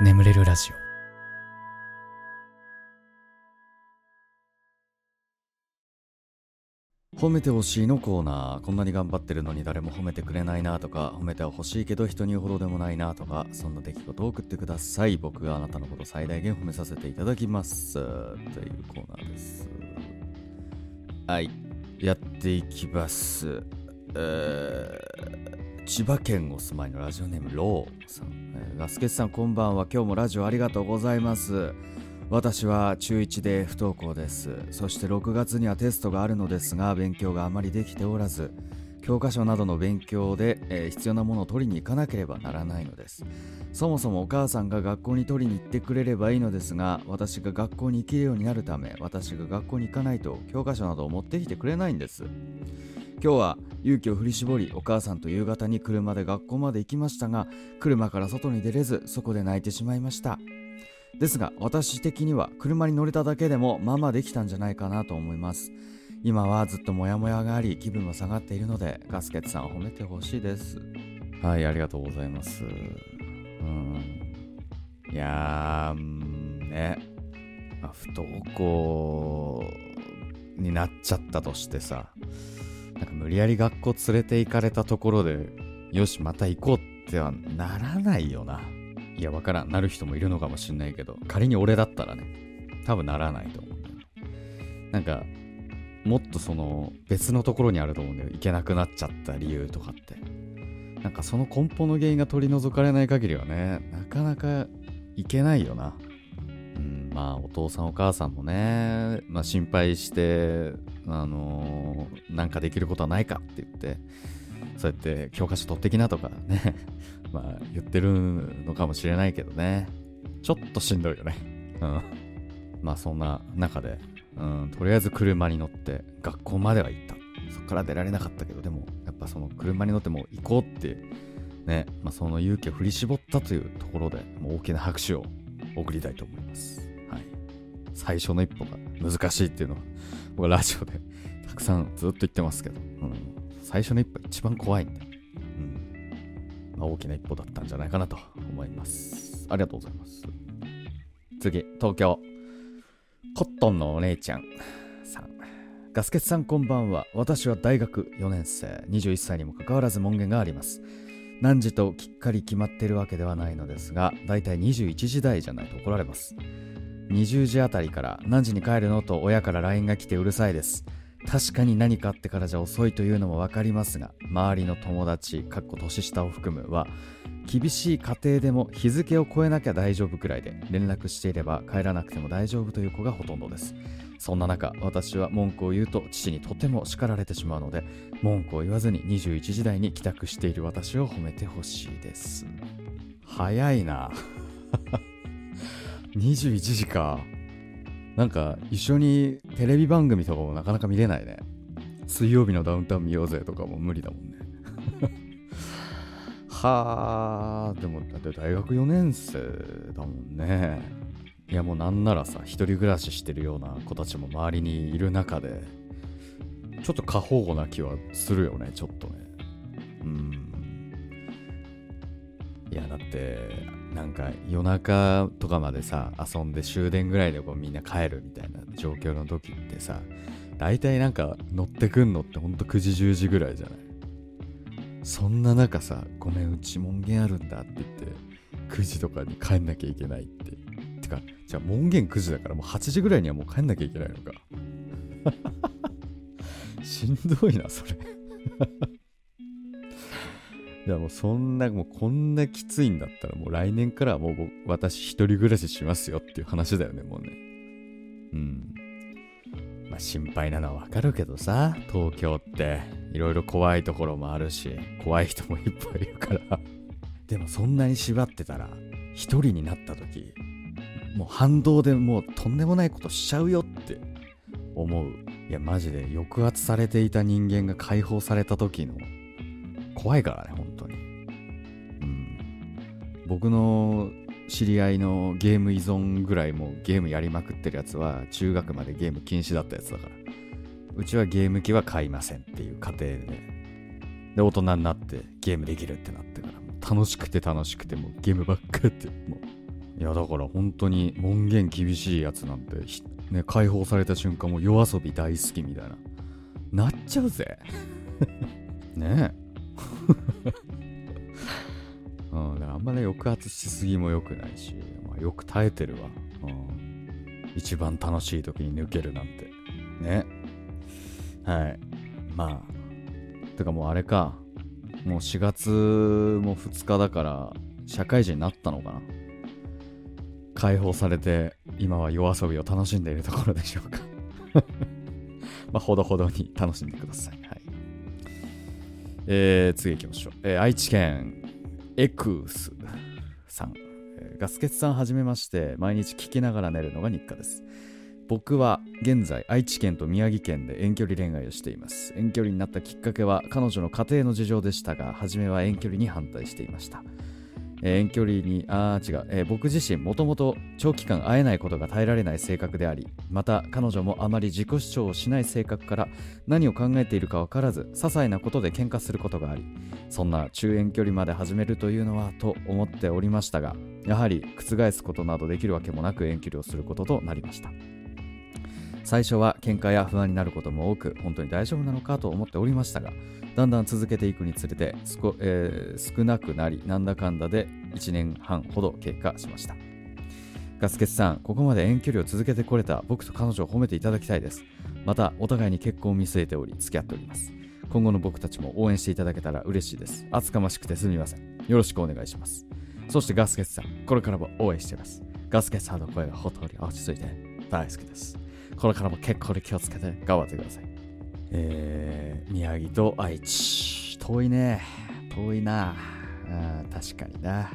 眠れるラジオ。褒めてほしいのコーナー。こんなに頑張ってるのに誰も褒めてくれないなとか褒めては欲しいけど人に言うほどでもないなとかそんな出来事を送ってください。僕があなたのこと最大限褒めさせていただきます。というコーナーです。はい。やっていきます。えー。千葉県お住まいのラジオネームローさん、えーガスケツさんこんばんは。今日もラジオありがとうございます。私は中1で不登校です。そして6月にはテストがあるのですが勉強があまりできておらず教科書などの勉強で、えー必要なものを取りに行かなければならないのです。そもそもお母さんが学校に取りに行ってくれればいいのですが私が学校に行けるようになるため私が学校に行かないと教科書などを持ってきてくれないんです。今日は勇気を振り絞りお母さんと夕方に車で学校まで行きましたが車から外に出れずそこで泣いてしまいました。ですが私的には車に乗れただけでもまあまあできたんじゃないかなと思います。今はずっとモヤモヤがあり気分も下がっているのでガスケツさんを褒めてほしいです。はいありがとうございます。うん。いやーね、不登校になっちゃったとしてさ無理やり学校連れて行かれたところでよしまた行こうってはならないよな。いやわからん。なる人もいるのかもしんないけど仮に俺だったらね多分ならないと思うなんかもっとその別のところにあると思うんだよ。行けなくなっちゃった理由とかって。なんかその根本の原因が取り除かれない限りはねなかなかいけないよな、まあお父さんお母さんもね、まあ、心配して、あのーなんかできることはないかって言ってそうやって教科書取ってきなとかね まあ言ってるのかもしれないけどね。ちょっとしんどいよね。うん。まあそんな中で、うん、とりあえず車に乗って学校までは行った。そっから出られなかったけどでもやっぱその車に乗っても行こうってね、まあ、その勇気を振り絞ったというところでもう大きな拍手を送りたいと思います。最初の一歩が難しいっていうのは、僕はラジオで たくさんずっと言ってますけど、うん、最初の一歩一番怖いんで、うんまあ、大きな一歩だったんじゃないかなと思います。ありがとうございます。次、東京。コットンのお姉ちゃんさん。ガスケツさんこんばんは。私は大学4年生、21歳にもかかわらず門限があります。何時ときっかり決まっているわけではないのですが、だいたい21時台じゃないと怒られます。20時あたりから何時に帰るのと親から LINE が来てうるさいです。確かに何かあってからじゃ遅いというのもわかりますが、周りの友達、かっこ年下を含むは、厳しい家庭でも日付を超えなきゃ大丈夫くらいで、連絡していれば帰らなくても大丈夫という子がほとんどです。そんな中、私は文句を言うと父にとても叱られてしまうので、文句を言わずに21時台に帰宅している私を褒めてほしいです。早いな。21時か。なんか一緒にテレビ番組とかもなかなか見れないね。水曜日のダウンタウン見ようぜとかも無理だもんね。はあ、でもだって大学4年生だもんね。いやもうなんならさ、一人暮らししてるような子たちも周りにいる中で、ちょっと過保護な気はするよね、ちょっとね。うん。いや、だって、なんか夜中とかまでさ、遊んで終電ぐらいでこうみんな帰るみたいな状況の時ってさ、大体なんか乗ってくんのってほんと9時10時ぐらいじゃない？そんな中さ、ごめん、うち門限あるんだって言って、9時とかに帰んなきゃいけないって。てか、じゃあ門限9時だからもう8時ぐらいにはもう帰んなきゃいけないのか。しんどいな、それ。いやもうそんな、もうこんなきついんだったらもう来年からはもう私一人暮らししますよっていう話だよね、もうね。うん。まあ心配なのはわかるけどさ、東京っていろいろ怖いところもあるし、怖い人もいっぱいいるから。でもそんなに縛ってたら、一人になった時、もう反動でもうとんでもないことしちゃうよって思う。いや、マジで抑圧されていた人間が解放された時の怖いからね、僕の知り合いのゲーム依存ぐらいもうゲームやりまくってるやつは中学までゲーム禁止だったやつだから。うちはゲーム機は買いませんっていう過程で。で、大人になってゲームできるってなってから、楽しくて楽しくてもうゲームばっかやって、もういやだから本当に門限厳しいやつなんて、ね、解放された瞬間も夜遊び大好きみたいな。なっちゃうぜ。ね。えうん、あんまね抑圧しすぎも良くないし、まあ、よく耐えてるわ、うん、一番楽しい時に抜けるなんて。ね。はい。まあ。てかもうあれか。もう4月も2日だから社会人になったのかな。解放されて今は夜遊びを楽しんでいるところでしょうか。まあほどほどに楽しんでください。はい。えー、次行きましょう、えー、愛知県。エクスさん、えー、ガスケツさんはじめまして毎日聞きながら寝るのが日課です。僕は現在愛知県と宮城県で遠距離恋愛をしています。遠距離になったきっかけは彼女の家庭の事情でしたが初めは遠距離に反対していました。え、遠距離に、あ違う、えー、僕自身もともと長期間会えないことが耐えられない性格であり、また彼女もあまり自己主張をしない性格から何を考えているか分からず、些細なことで喧嘩することがあり、そんな中遠距離まで始めるというのはと思っておりましたが、やはり覆すことなどできるわけもなく遠距離をすることとなりました。最初は喧嘩や不安になることも多く本当に大丈夫なのかと思っておりましたがだんだん続けていくにつれて少,、えー、少なくなりなんだかんだで1年半ほど経過しました。ガスケツさんここまで遠距離を続けてこれた僕と彼女を褒めていただきたいです。またお互いに結婚を見据えており付き合っております。今後の僕たちも応援していただけたら嬉しいです。厚かましくてすみません。よろしくお願いします。そしてガスケツさんこれからも応援しています。ガスケツさんの声がほとり落ち着いて大好きです。これからも結構で気をつけて頑張ってください。えー、宮城と愛知。遠いね。遠いな。あ確かにな。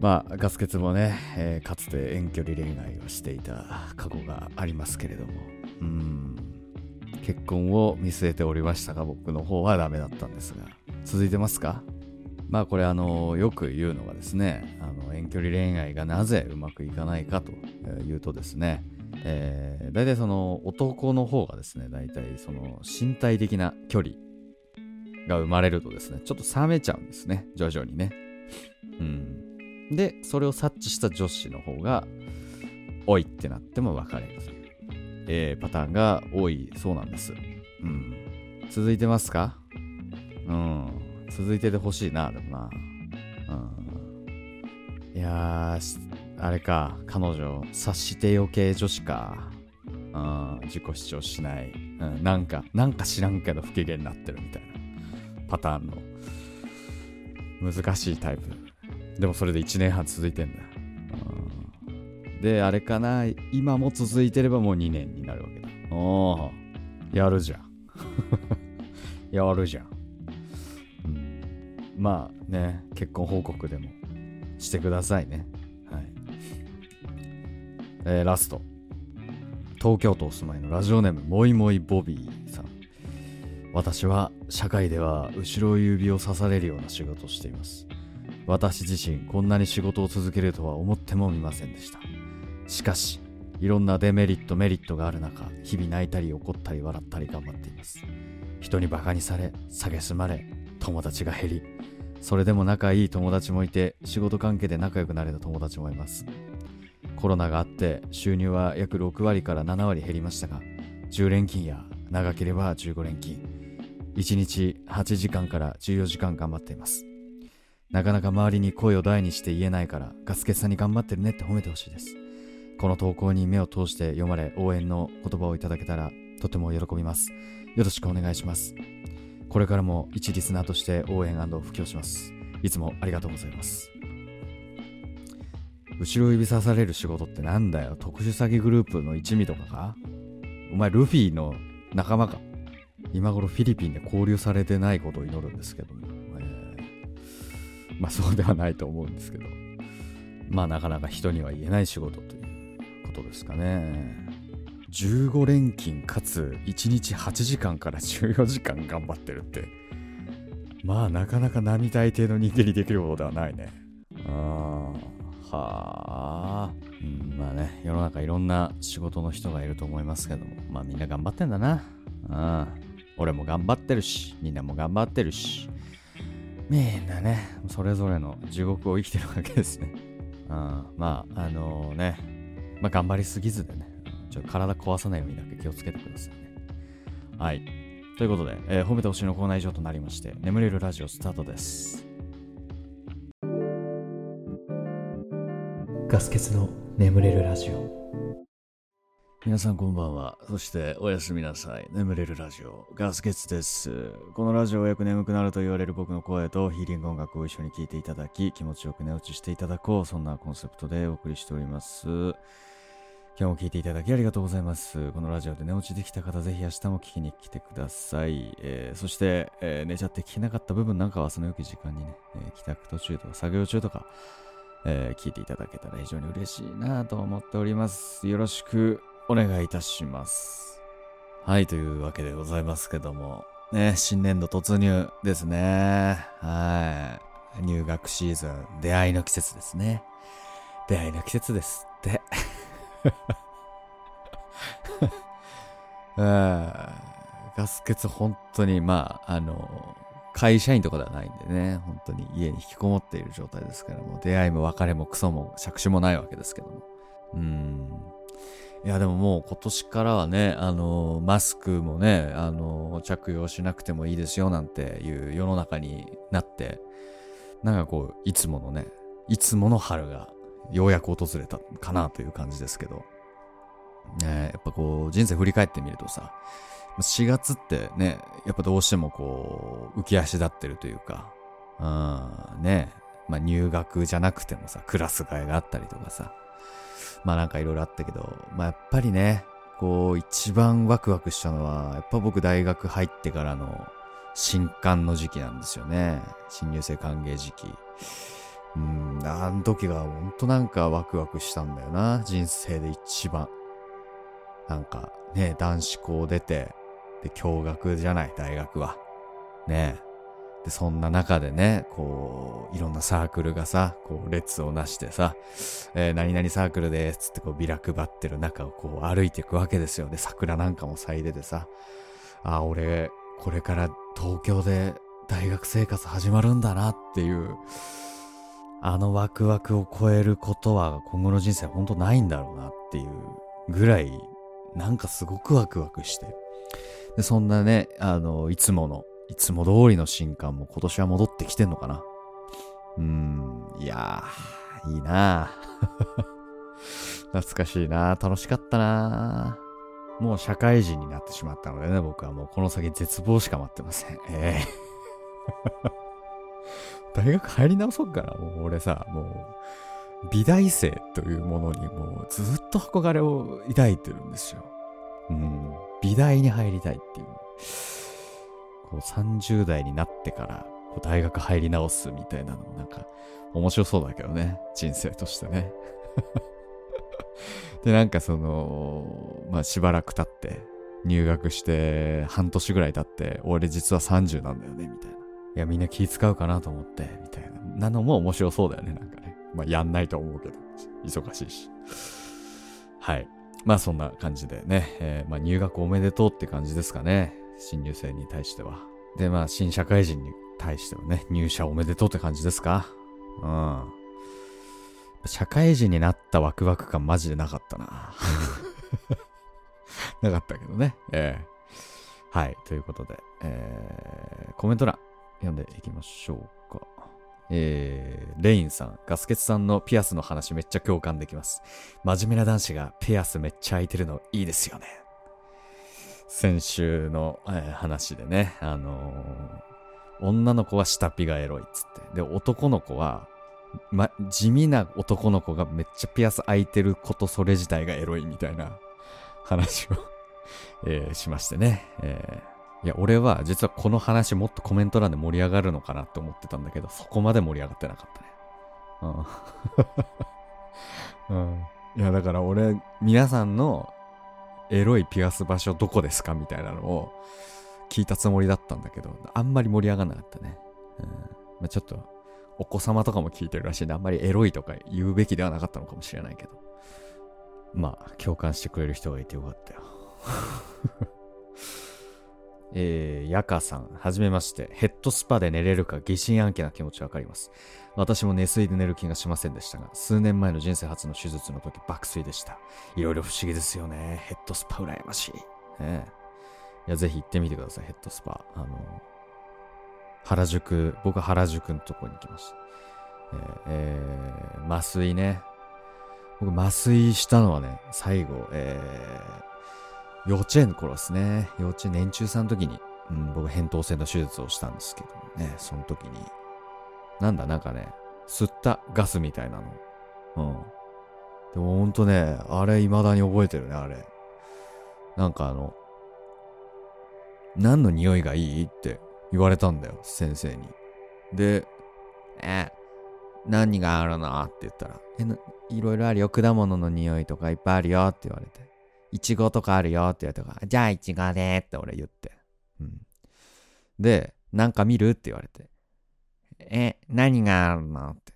まあ、ガス欠もね、えー、かつて遠距離恋愛をしていた過去がありますけれども、うん、結婚を見据えておりましたが、僕の方はダメだったんですが、続いてますか？まあこれあのよく言うのがですねあの遠距離恋愛がなぜうまくいかないかというとですね、えー、大体その男の方がですね大体その身体的な距離が生まれるとですねちょっと冷めちゃうんですね。徐々にね。うん。でそれを察知した女子の方がおいってなっても別れるという、えー、パターンが多いそうなんです。うん。続いてますか？うん。続いててほしいな、でもな。うん。いやー、あれか、彼女、察してよ系女子か。うん、自己主張しない。うん、なんか、なんか知らんけど不機嫌になってるみたいなパターンの難しいタイプ。でもそれで1年半続いてんだ。うん、で、あれかな、今も続いてればもう2年になるわけだ。おお、やるじゃん。やるじゃん。まあね、結婚報告でもしてくださいね。えー、ラスト。東京都お住まいのラジオネーム、もいもいボビーさん。私は社会では後ろ指を刺されるような仕事をしています。私自身こんなに仕事を続けるとは思ってもみませんでした。しかし、いろんなデメリット、メリットがある中、日々泣いたり怒ったり笑ったり頑張っています。人にバカにされ、蔑まれ、友達が減り、それでも仲いい友達もいて仕事関係で仲良くなれた友達もいますコロナがあって収入は約6割から7割減りましたが10連勤や長ければ15連勤。1日8時間から14時間頑張っています。なかなか周りに声を大にして言えないからガスケさんに頑張ってるねって褒めてほしいです。この投稿に目を通して読まれ応援の言葉をいただけたらとても喜びます。よろしくお願いします。これからも一リスナーとして応援布教します。いつもありがとうございます。後ろ指さされる仕事ってなんだよ？特殊詐欺グループの一味とかか？お前ルフィの仲間か？今頃フィリピンで交流されてないことを祈るんですけども、えー、まあそうではないと思うんですけど。まあなかなか人には言えない仕事ということですかね。15連勤かつ1日8時間から14時間頑張ってるって、まあなかなか並大抵の人間にできることではないね。ああ、はあ。うん、まあね、世の中いろんな仕事の人がいると思いますけども、まあみんな頑張ってんだな。ああ、俺も頑張ってるし、みんなも頑張ってるし。みんなね、それぞれの地獄を生きてるわけですね。うん、まあ、あのー、ね、まあ、頑張りすぎずでね、ちょっと体壊さないようにだけ気をつけてくださいね。はい。ということで、えー、褒めてほしいのコーナー以上となりまして、眠れるラジオスタートです。ガス欠の眠れるラジオ。皆さんこんばんは。そしておやすみなさい。眠れるラジオ、ガスケツです。このラジオはよく眠くなると言われる僕の声とヒーリング音楽を一緒に聴いていただき、気持ちよく寝落ちしていただこう。そんなコンセプトでお送りしております。今日も聴いていただきありがとうございます。このラジオで寝落ちできた方、ぜひ明日も聞きに来てください。えー、そして、えー、寝ちゃって聞けなかった部分なんかはその良き時間にね、えー、帰宅途中とか作業中とか、え聞いていただけたら非常に嬉しいなと思っております。よろしくお願いいたします。はい、というわけでございますけども、ね、新年度突入ですね。はい。入学シーズン、出会いの季節ですね。出会いの季節ですって。ガス欠本当に、まあ、あの、会社員とかではないんでね、本当に家に引きこもっている状態ですけどもう、出会いも別れもクソも着手もないわけですけども。うん。いや、でももう今年からはね、あのマスクもね、あの着用しなくてもいいですよなんていう世の中になって、なんかこう、いつものね、いつもの春がようやく訪れたかなという感じですけど、ね、やっぱこう、人生振り返ってみるとさ、4月ってね、やっぱどうしてもこう、浮き足立ってるというか、うん、ね、まあ入学じゃなくてもさ、クラス替えがあったりとかさ、まあなんかいろいろあったけど、まあやっぱりね、こう一番ワクワクしたのは、やっぱ僕大学入ってからの新刊の時期なんですよね。新入生歓迎時期。うん、あの時がほんとなんかワクワクしたんだよな。人生で一番。なんかね、男子校出て、で、共学じゃない、大学は。ねで、そんな中でね、こう、いろんなサークルがさ、こう、列をなしてさ、えー、何々サークルですつってこう、ビラ配ってる中をこう、歩いていくわけですよ。で、桜なんかも咲いててさ、あ、俺、これから東京で大学生活始まるんだなっていう、あのワクワクを超えることは今後の人生ほんとないんだろうなっていうぐらい、なんかすごくワクワクして。で、そんなね、あの、いつものいつも通りの新刊も今年は戻ってきてんのかなうーん、いやー、いいな 懐かしいな楽しかったなもう社会人になってしまったのでね、僕はもうこの先絶望しか待ってません。えー、大学入り直そうかな。もう俺さ、もう、美大生というものにもうずっと憧れを抱いてるんですよ。うん。美大に入りたいっていう。こう30代になってからこう大学入り直すみたいなのもなんか面白そうだけどね。人生としてね。で、なんかその、まあしばらく経って入学して半年ぐらい経って俺実は30なんだよねみたいな。いやみんな気使うかなと思ってみたいな。なのも面白そうだよねなんかね。まあやんないと思うけど。忙しいし。はい。まあそんな感じでね。えー、まあ入学おめでとうって感じですかね。新入生に対しては。で、まあ、新社会人に対してはね、入社おめでとうって感じですかうん。社会人になったワクワク感マジでなかったな。なかったけどね。ええー、はい。ということで、えー、コメント欄読んでいきましょうか。えー、レインさん、ガスケツさんのピアスの話めっちゃ共感できます。真面目な男子がピアスめっちゃ開いてるのいいですよね。先週の、えー、話でね、あのー、女の子は下ピがエロいっつって。で、男の子は、ま、地味な男の子がめっちゃピアス開いてることそれ自体がエロいみたいな話をえー、しましてね。えー、いや、俺は実はこの話もっとコメント欄で盛り上がるのかなって思ってたんだけど、そこまで盛り上がってなかったね。うん。うん。いや、だから俺、皆さんのエロいピアス場所どこですかみたいなのを聞いたつもりだったんだけど、あんまり盛り上がんなかったね。うん。まあ、ちょっと、お子様とかも聞いてるらしいんで、あんまりエロいとか言うべきではなかったのかもしれないけど。まあ、共感してくれる人がいてよかったよ。えー、ヤカさん、はじめまして。ヘッドスパで寝れるか疑心暗鬼な気持ちわかります。私も寝水で寝る気がしませんでしたが、数年前の人生初の手術の時爆睡でした。いろいろ不思議ですよね。ヘッドスパ羨ましい。ね、いや、ぜひ行ってみてください、ヘッドスパ。あの、原宿、僕は原宿のとこに行きました。えー、えー、麻酔ね。僕、麻酔したのはね、最後、えー、幼稚園の頃ですね。幼稚園年中さんの時に、うん、僕、扁桃腺の手術をしたんですけどもね、その時に、なんだ、なんかね、吸ったガスみたいなの。うん。でもほんとね、あれ未だに覚えてるね、あれ。なんかあの、何の匂いがいい？って言われたんだよ、先生に。で、え、何があるの？って言ったら、え、いろいろあるよ。果物の匂いとかいっぱいあるよって言われて。いちごとかあるよって言われたから、じゃあいちごでって俺言って。うん。で、なんか見る？って言われて。え、何があるの？って。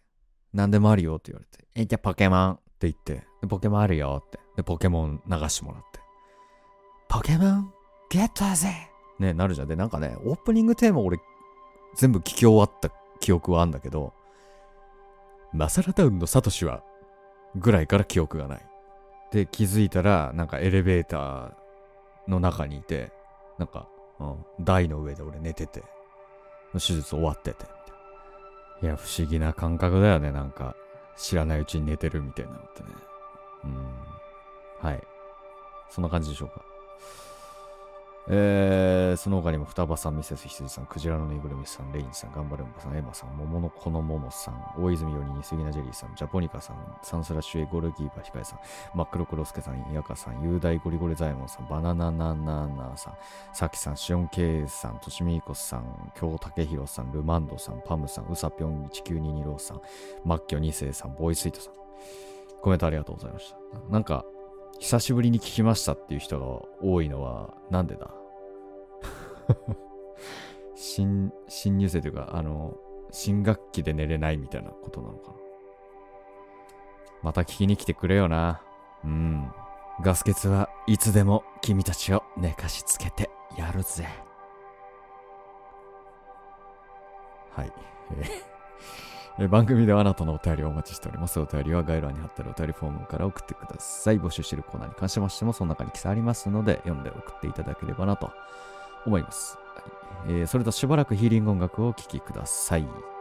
何でもあるよって言われて。え、じゃあポケモン？って言って。ポケモンあるよって。で、ポケモン流してもらって。ポケモンゲットだぜね、なるじゃん。で、なんかね、オープニングテーマ俺全部聞き終わった記憶はあんだけど、マサラタウンのサトシはぐらいから記憶がない。で、気づいたら、なんかエレベーターの中にいて、なんか、うん、台の上で俺寝てて、手術終わってて、いや、不思議な感覚だよね、なんか。知らないうちに寝てるみたいなのってね。うん。はい。そんな感じでしょうか。えー、その他にも双葉さん、ミセス羊さん、クジラのぬいぐるみさん、レインさん、ガンバルンバさん、エマさん、桃のこの桃さん、大泉よりに杉名ジェリーさん、ジャポニカさん、サンスラッシュエゴルギーバヒカヤさん、マックロクロスケさん、ヤカさん、雄大ゴリゴリザイモンさん、バナナナナナさん、サキさん、シオンケイさん、トシミーコスさん、京武宏さん、ルマンドさん、パムさん、ウサピョン1922ローさん、マッキョ2世さん、ボイスイートさん、コメントありがとうございました。なんか、久しぶりに聞きましたっていう人が多いのは、なんでだ？新、新入生というか、あの、新学期で寝れないみたいなことなのかな。また聞きに来てくれよな。うん。ガス欠はいつでも君たちを寝かしつけてやるぜ。はい。えー 番組ではあなたのお便りをお待ちしております。お便りは概要欄に貼ってあるお便りフォームから送ってください。募集しているコーナーに関しましても、その中に記載ありますので、読んで送っていただければなと思います。えー、それとしばらくヒーリング音楽をお聴きください。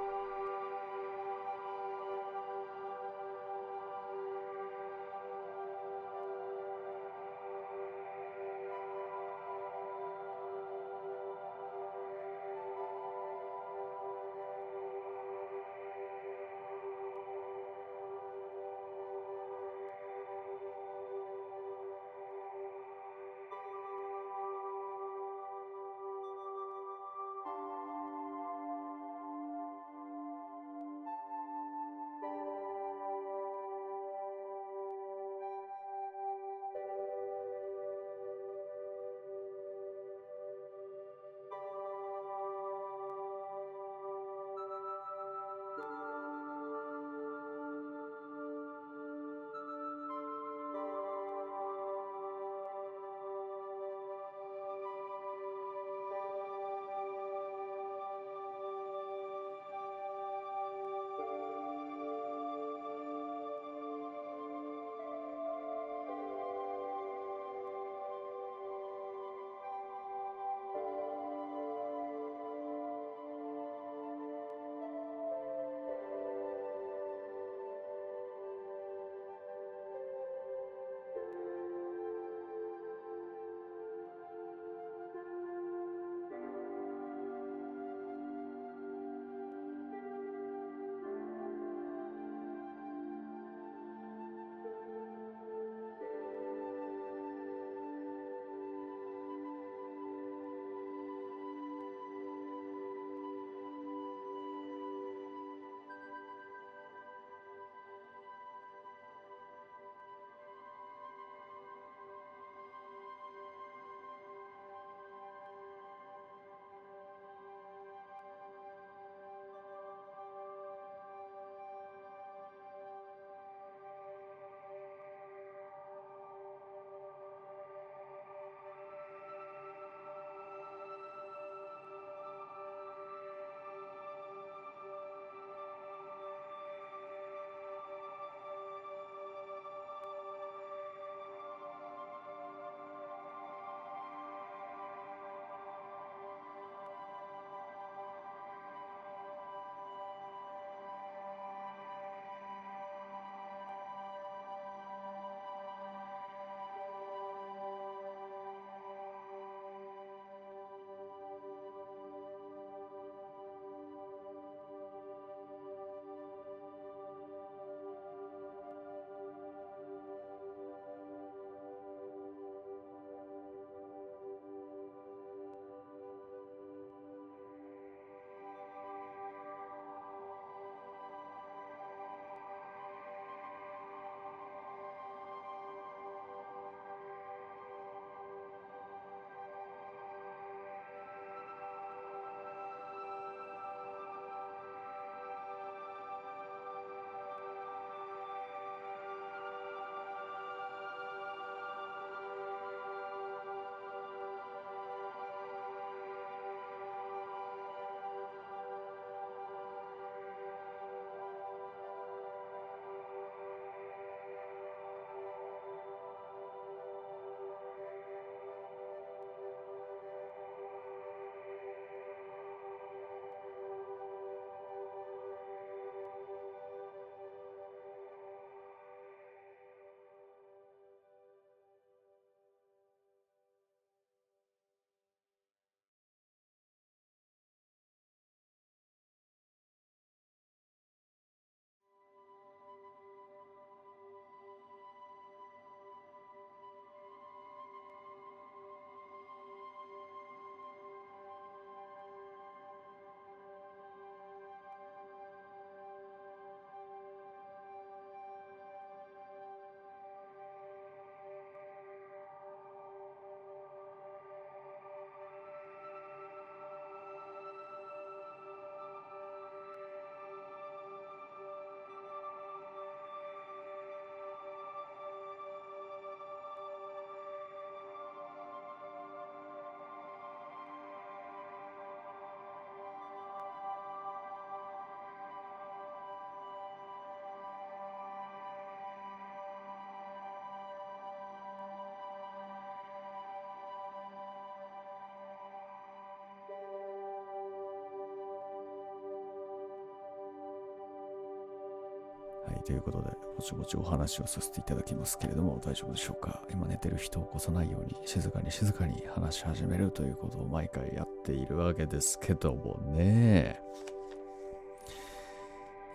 ということで、ぼちぼちお話をさせていただきますけれども、大丈夫でしょうか？今寝てる人を起こさないように、静かに静かに話し始めるということを毎回やっているわけですけどもね。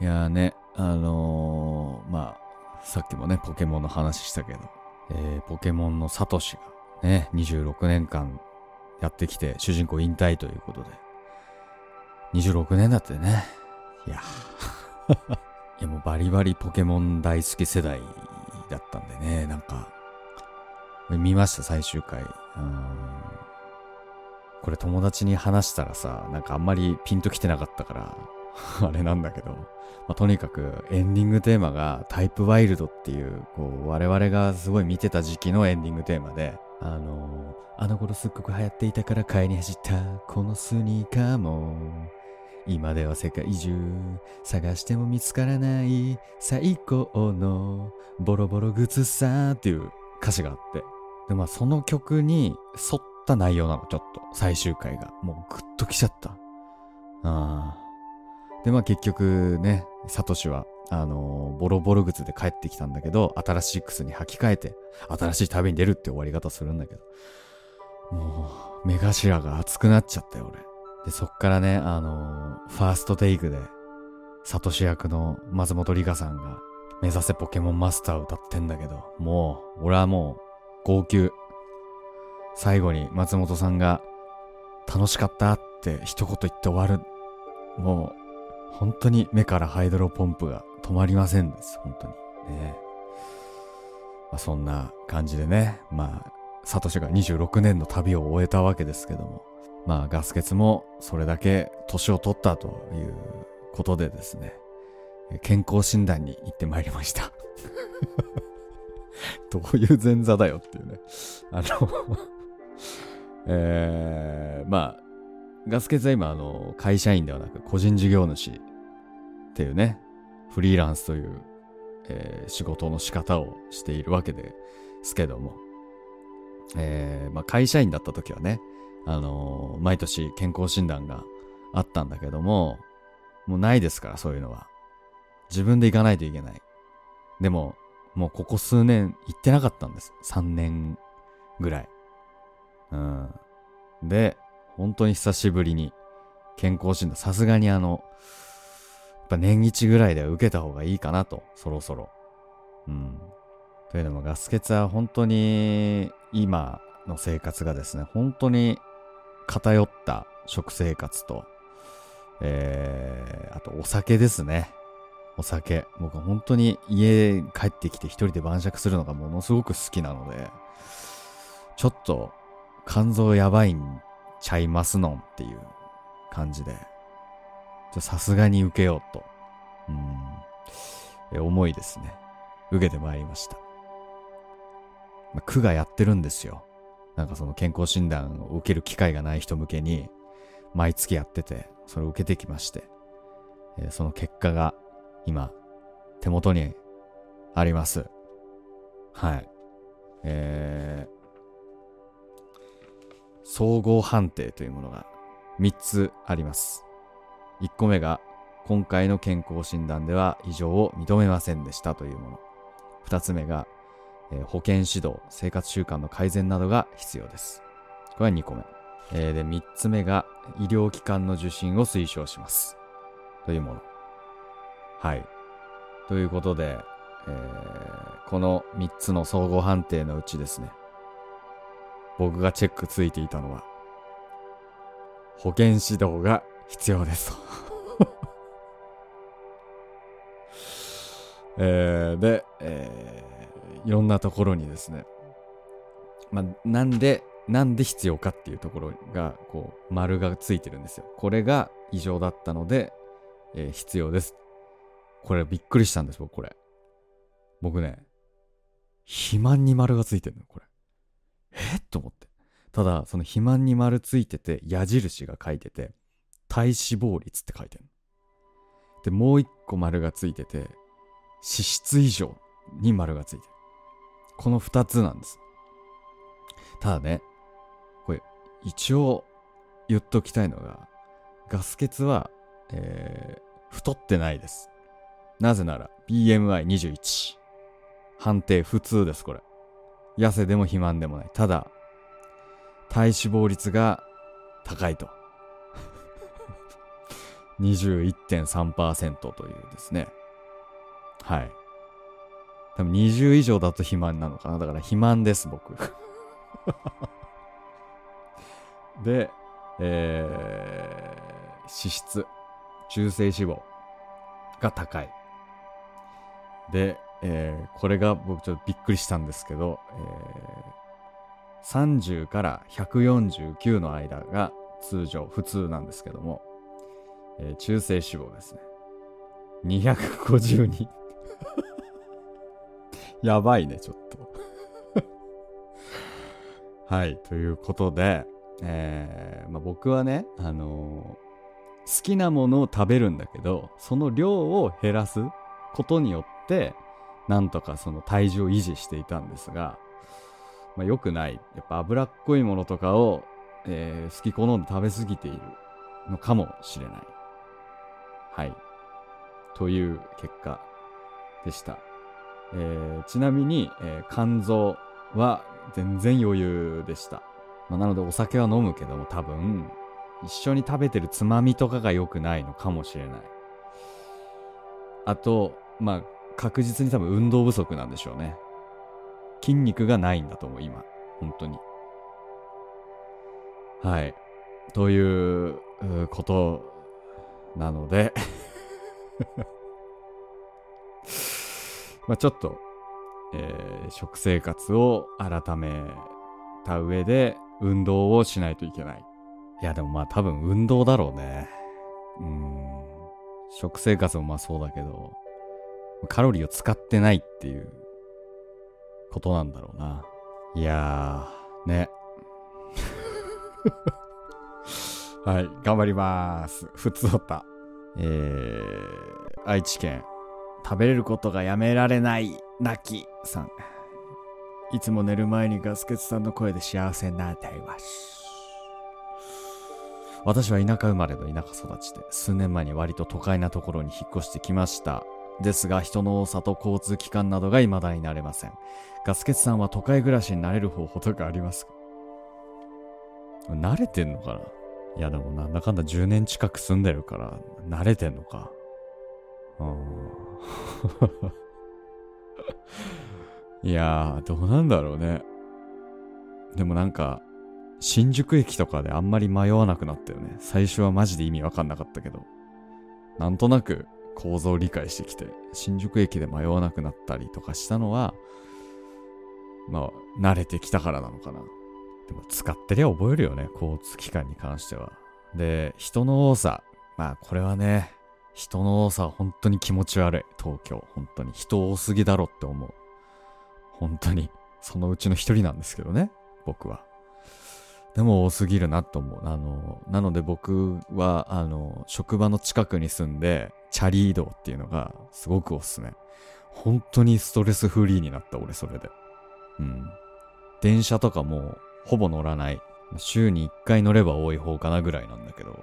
いやーね、あのー、まあ、さっきもね、ポケモンの話したけど、えー、ポケモンのサトシがね、26年間やってきて、主人公引退ということで、26年だってね。いや、いやもうバリバリポケモン大好き世代だったんでね、なんか、見ました最終回。これ友達に話したらさ、なんかあんまりピンときてなかったから あれなんだけど、まあ、とにかくエンディングテーマがタイプワイルドっていう、こう、我々がすごい見てた時期のエンディングテーマで、あのー、あの頃すっごく流行っていたから買いに走ったこのスニーカーも、今では世界中探しても見つからない最高のボロボロ靴さっていう歌詞があって。で、まあその曲に沿った内容なの、ちょっと。最終回が。もうグッときちゃった。あで、まあ結局ね、サトシは、あのー、ボロボロ靴で帰ってきたんだけど、新しい靴に履き替えて、新しい旅に出るって終わり方するんだけど。もう、目頭が熱くなっちゃったよ、俺。で、そっからね、あのー、ファーストテイクで、サトシ役の松本里香さんが、目指せポケモンマスターを歌ってんだけど、もう、俺はもう、号泣。最後に松本さんが、楽しかったって一言言って終わる。もう、本当に目からハイドロポンプが止まりませんです。本当に。ねまあ、そんな感じでね、まあ、サトシが26年の旅を終えたわけですけども、まあガス欠もそれだけ年を取ったということでですね、健康診断に行ってまいりました。どういう前座だよっていうね。あのえー、まあ、ガス欠は今、あの、会社員ではなく個人事業主っていうね、フリーランスという、えー、仕事の仕方をしているわけですけども、えー、まあ会社員だった時はね、あのー、毎年健康診断があったんだけども、もうないですから、そういうのは。自分で行かないといけない。でも、もうここ数年行ってなかったんです。3年ぐらい。うん。で、本当に久しぶりに健康診断、さすがにあの、やっぱ年一ぐらいでは受けた方がいいかなと、そろそろ。うん。というのもガス欠は本当に今の生活がですね、本当に偏った食生活と、えー、あとお酒ですね。お酒。僕は本当に家帰ってきて一人で晩酌するのがものすごく好きなので、ちょっと肝臓やばいんちゃいますのんっていう感じで、さすがに受けようと、うん、え思いですね。受けてまいりました。まあ、区がやってるんですよ。なんかその健康診断を受ける機会がない人向けに、毎月やってて、それを受けてきまして、えー、その結果が今、手元にあります。はい。えー、総合判定というものが3つあります。1個目が、今回の健康診断では異常を認めませんでしたというもの。2つ目が、えー、保健指導、生活習慣の改善などが必要です。これは2個目。えー、で、3つ目が、医療機関の受診を推奨します。というもの。はい。ということで、えー、この3つの総合判定のうちですね、僕がチェックついていたのは、保健指導が必要です えー、で、えー、いろんなところにですね、まあ、なんで、なんで必要かっていうところが、こう、丸がついてるんですよ。これが異常だったので、えー、必要です。これびっくりしたんです、僕、これ。僕ね、肥満に丸がついてるの、これ。え？っと思って。ただ、その肥満に丸ついてて、矢印が書いてて、体脂肪率って書いてるで、もう一個丸がついてて、脂質異常に丸がついてる。この二つなんです。ただね、これ、一応言っときたいのが、ガス欠は、えー、太ってないです。なぜなら BMI21 判定普通ですこれ。痩せでも肥満でもない。ただ体脂肪率が高いと。21.3%というですね。はい。多分20以上だと肥満なのかな。だから肥満です僕。でえー、脂質。中性脂肪。が高い。でえー、これが僕ちょっとびっくりしたんですけど、えー、30から149の間が通常、普通なんですけども、えー、中性脂肪ですね。252 やばいね、ちょっと はい、ということで、えーまあ、僕はね、あのー、好きなものを食べるんだけど、その量を減らすことによって、なんとかその体重を維持していたんですが、まあ、良くない。やっぱ脂っこいものとかを、えー、好き好んで食べ過ぎているのかもしれない。はい。という結果でした。えー、ちなみに、えー、肝臓は全然余裕でした。まあ、なのでお酒は飲むけども多分、一緒に食べてるつまみとかが良くないのかもしれない。あと、まあ、確実に多分運動不足なんでしょうね。筋肉がないんだと思う、今。本当に。はい。ということなのでまあちょっと、えー、食生活を改めた上で運動をしないといけない。いやでもまあ多分運動だろうね。うん。食生活もまあそうだけど、カロリーを使ってないっていうことなんだろうな。いやー、ね。はい、頑張ります。ふつおた。えー、愛知県。食べれることがやめられない泣きさん。いつも寝る前にガスケツさんの声で幸せになっています。私は田舎生まれの田舎育ちで、数年前に割と都会なところに引っ越してきました。ですが人の多さと交通機関などが未だになれません。ガスケツさんは都会暮らしになれる方法とかありますか？慣れてんのかな？いやでもなんだかんだ10年近く住んでるから慣れてんのか。うん。いやー、どうなんだろうね。でもなんか、新宿駅とかであんまり迷わなくなったよね。最初はマジで意味わかんなかったけど。なんとなく構造を理解してきて、新宿駅で迷わなくなったりとかしたのは、まあ、慣れてきたからなのかな。でも使ってりゃ覚えるよね、交通機関に関しては。で、人の多さ。まあ、これはね、人の多さは本当に気持ち悪い。東京。本当に。人多すぎだろって思う。本当に。そのうちの一人なんですけどね。僕は。でも多すぎるなと思う。あの、なので僕は、あの、職場の近くに住んで、チャリ移動っていうのがすごくおすすめ。本当にストレスフリーになった、俺それで。うん。電車とかもほぼ乗らない。週に1回乗れば多い方かなぐらいなんだけど、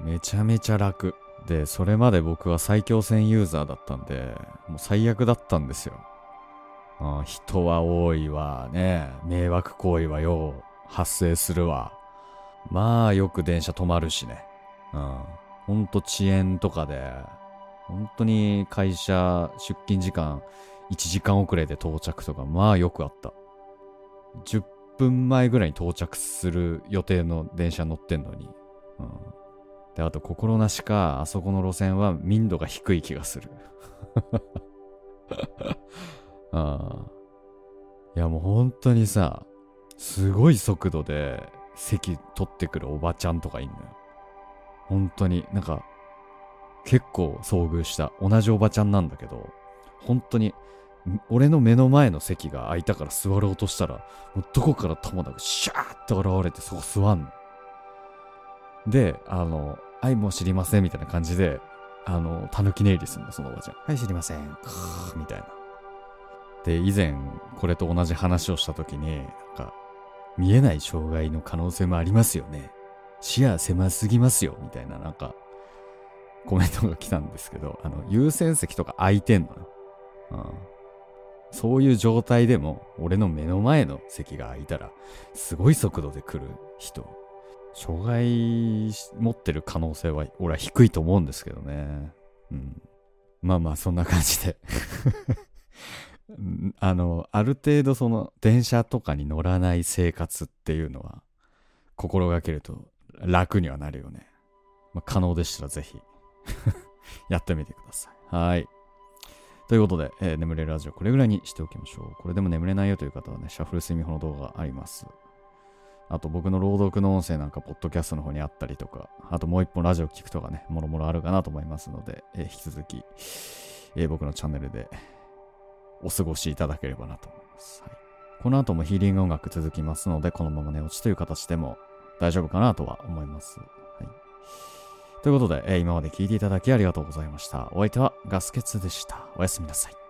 めちゃめちゃ楽。で、それまで僕は最強戦ユーザーだったんで、もう最悪だったんですよ。あ人は多いわ、ね。迷惑行為はよう発生するわ。まあよく電車止まるしね。うん。ほんと遅延とかで、本当に会社出勤時間1時間遅れで到着とか、まあよくあった。10分前ぐらいに到着する予定の電車乗ってんのに。うん。で、あと心なしか、あそこの路線は民度が低い気がする。あいやもう本当にさ、すごい速度で席取ってくるおばちゃんとかいんのよ。本当になんか結構遭遇した同じおばちゃんなんだけど本当に俺の目の前の席が空いたから座ろうとしたらもうどこからともなくシャーって現れてそこ座んの。で、あの、愛も知りませんみたいな感じで、あの、たぬき寝入りするの、そのおばちゃん。はい、知りません。みたいな。で、以前、これと同じ話をした時に、なんか、見えない障害の可能性もありますよね。視野狭すぎますよ、みたいな、なんか、コメントが来たんですけど、あの、優先席とか空いてんのよ。うん。そういう状態でも、俺の目の前の席が空いたら、すごい速度で来る人、障害持ってる可能性は、俺は低いと思うんですけどね。うん。まあまあ、そんな感じで あの、ある程度その、電車とかに乗らない生活っていうのは、心がけると楽にはなるよね。まあ、可能でしたらぜひ やってみてください。はい。ということで、えー、眠れるラジオこれぐらいにしておきましょう。これでも眠れないよという方はね、シャッフル睡眠法の動画あります。あと僕の朗読の音声なんか、ポッドキャストの方にあったりとか、あともう一本ラジオ聞くとかね、もろもろあるかなと思いますので、えー、引き続き、えー、僕のチャンネルでお過ごしいただければなと思います。はい、この後もヒーリング音楽続きますので、このまま寝落ちという形でも大丈夫かなとは思います。はい、ということで、えー、今まで聞いていただきありがとうございました。お相手はガスケツでした。おやすみなさい。